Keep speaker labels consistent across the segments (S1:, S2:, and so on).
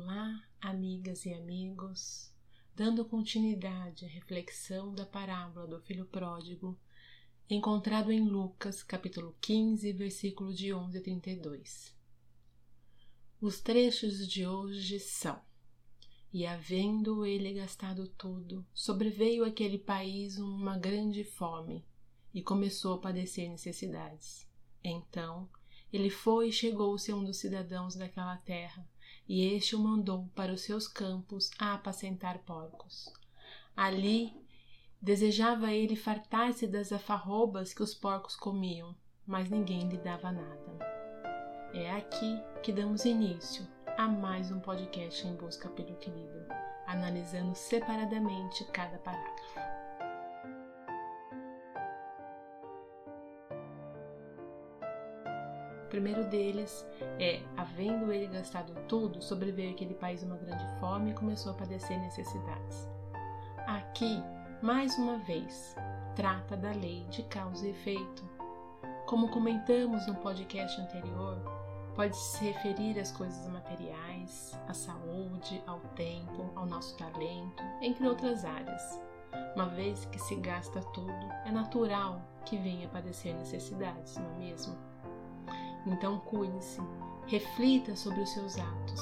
S1: Olá, amigas e amigos, dando continuidade à reflexão da parábola do filho pródigo, encontrado em Lucas, capítulo 15, versículo de 11 a 32. Os trechos de hoje são: E havendo ele gastado tudo, sobreveio àquele país uma grande fome, e começou a padecer necessidades. Então, ele foi e chegou-se a um dos cidadãos daquela terra, e este o mandou para os seus campos a apacentar porcos. Ali desejava ele fartar-se das afarrobas que os porcos comiam, mas ninguém lhe dava nada. É aqui que damos início a mais um podcast em busca pelo equilíbrio, analisando separadamente cada parágrafo. O primeiro deles é: havendo ele gastado tudo, sobreveio aquele país uma grande fome e começou a padecer necessidades. Aqui, mais uma vez, trata da lei de causa e efeito. Como comentamos no podcast anterior, pode se referir às coisas materiais, à saúde, ao tempo, ao nosso talento, entre outras áreas. Uma vez que se gasta tudo, é natural que venha padecer necessidades, não é mesmo? Então cuide-se, reflita sobre os seus atos.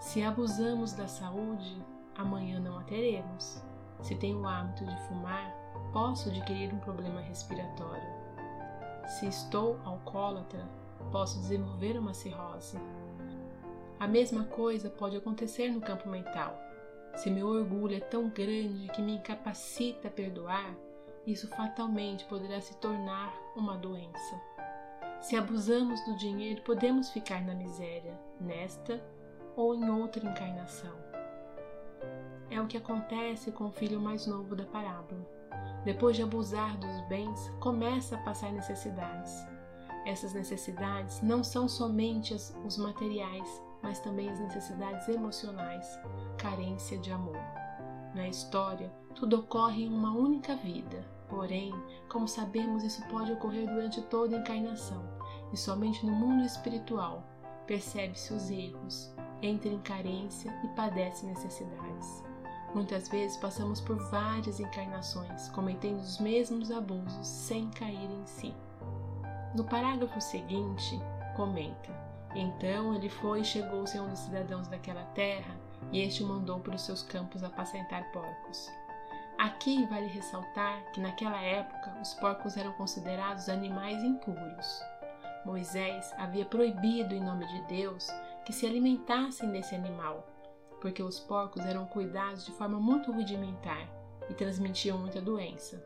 S1: Se abusamos da saúde, amanhã não a teremos. Se tenho o hábito de fumar, posso adquirir um problema respiratório. Se estou alcoólatra, posso desenvolver uma cirrose. A mesma coisa pode acontecer no campo mental. Se meu orgulho é tão grande que me incapacita a perdoar, isso fatalmente poderá se tornar uma doença. Se abusamos do dinheiro, podemos ficar na miséria, nesta ou em outra encarnação. É o que acontece com o filho mais novo da parábola. Depois de abusar dos bens, começa a passar necessidades. Essas necessidades não são somente as, os materiais, mas também as necessidades emocionais, carência de amor. Na história, tudo ocorre em uma única vida, Porém, como sabemos, isso pode ocorrer durante toda a encarnação, e somente no mundo espiritual percebe-se os erros, entra em carência e padece necessidades. Muitas vezes passamos por várias encarnações cometendo os mesmos abusos sem cair em si. No parágrafo seguinte, comenta: Então ele foi e chegou-se a um dos cidadãos daquela terra, e este o mandou para os seus campos apacentar porcos. Aqui vale ressaltar que naquela época os porcos eram considerados animais impuros. Moisés havia proibido em nome de Deus que se alimentassem desse animal, porque os porcos eram cuidados de forma muito rudimentar e transmitiam muita doença.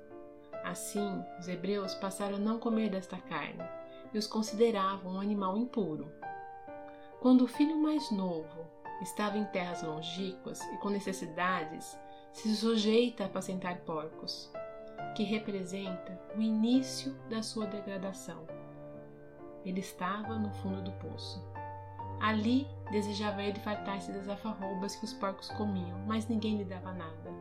S1: Assim, os hebreus passaram a não comer desta carne e os consideravam um animal impuro. Quando o filho mais novo estava em terras longínquas e com necessidades, se sujeita a apacentar porcos, que representa o início da sua degradação. Ele estava no fundo do poço. Ali desejava ele fartar-se das alfarrobas que os porcos comiam, mas ninguém lhe dava nada.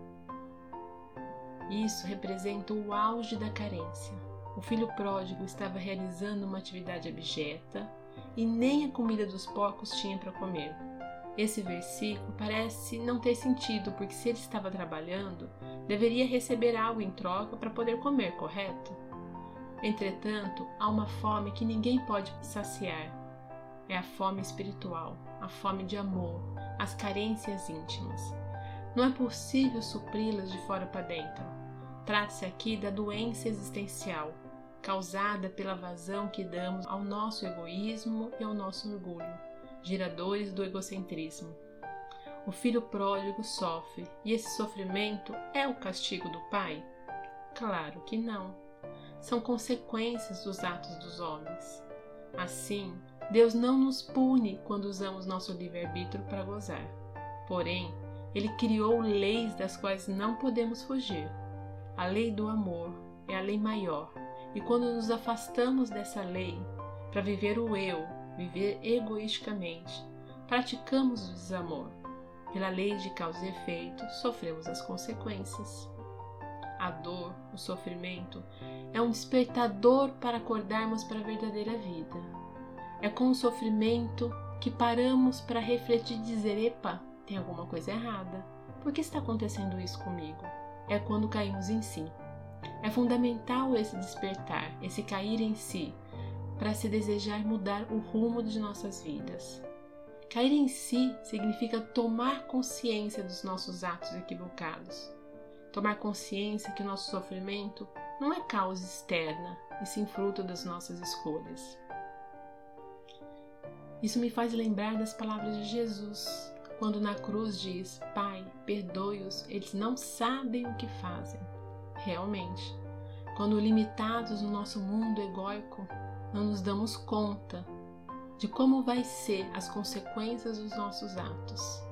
S1: Isso representa o auge da carência. O filho pródigo estava realizando uma atividade abjeta e nem a comida dos porcos tinha para comer. Esse versículo parece não ter sentido, porque se ele estava trabalhando, deveria receber algo em troca para poder comer, correto? Entretanto, há uma fome que ninguém pode saciar. É a fome espiritual, a fome de amor, as carências íntimas. Não é possível supri-las de fora para dentro. Trata-se aqui da doença existencial, causada pela vazão que damos ao nosso egoísmo e ao nosso orgulho geradores do egocentrismo. O filho pródigo sofre e esse sofrimento é o castigo do pai? Claro que não. São consequências dos atos dos homens. Assim, Deus não nos pune quando usamos nosso livre-arbítrio para gozar. Porém, Ele criou leis das quais não podemos fugir. A lei do amor é a lei maior, e quando nos afastamos dessa lei para viver o eu viver egoisticamente, praticamos o desamor. Pela lei de causa e efeito, sofremos as consequências. A dor, o sofrimento, é um despertador para acordarmos para a verdadeira vida. É com o sofrimento que paramos para refletir e dizer: epa, tem alguma coisa errada. Por que está acontecendo isso comigo? É quando caímos em si. É fundamental esse despertar, esse cair em si, para se desejar mudar o rumo de nossas vidas. Cair em si significa tomar consciência dos nossos atos equivocados. Tomar consciência que o nosso sofrimento não é causa externa, e sim fruto das nossas escolhas. Isso me faz lembrar das palavras de Jesus, quando na cruz diz: Pai, perdoe-os, eles não sabem o que fazem. Realmente, quando limitados no nosso mundo egóico, não nos damos conta de como vai ser as consequências dos nossos atos.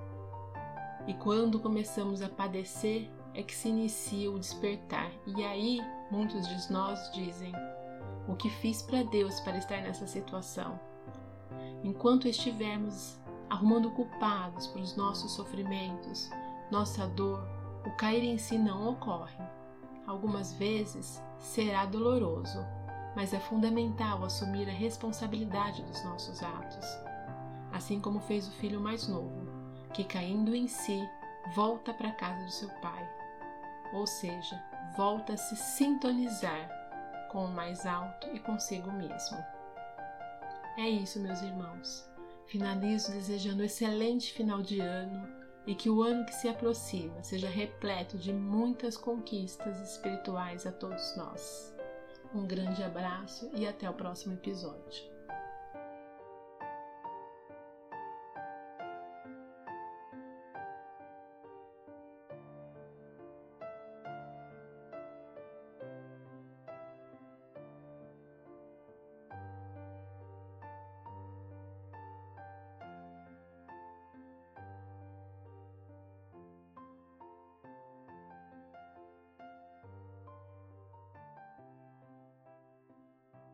S1: E quando começamos a padecer, é que se inicia o despertar. E aí, muitos de nós dizem: O que fiz para Deus para estar nessa situação? Enquanto estivermos arrumando culpados para os nossos sofrimentos, nossa dor, o cair em si não ocorre. Algumas vezes será doloroso, mas é fundamental assumir a responsabilidade dos nossos atos. Assim como fez o filho mais novo, que caindo em si, volta para a casa do seu pai. Ou seja, volta a se sintonizar com o mais alto e consigo mesmo. É isso, meus irmãos. Finalizo desejando um excelente final de ano e que o ano que se aproxima seja repleto de muitas conquistas espirituais a todos nós. Um grande abraço e até o próximo episódio.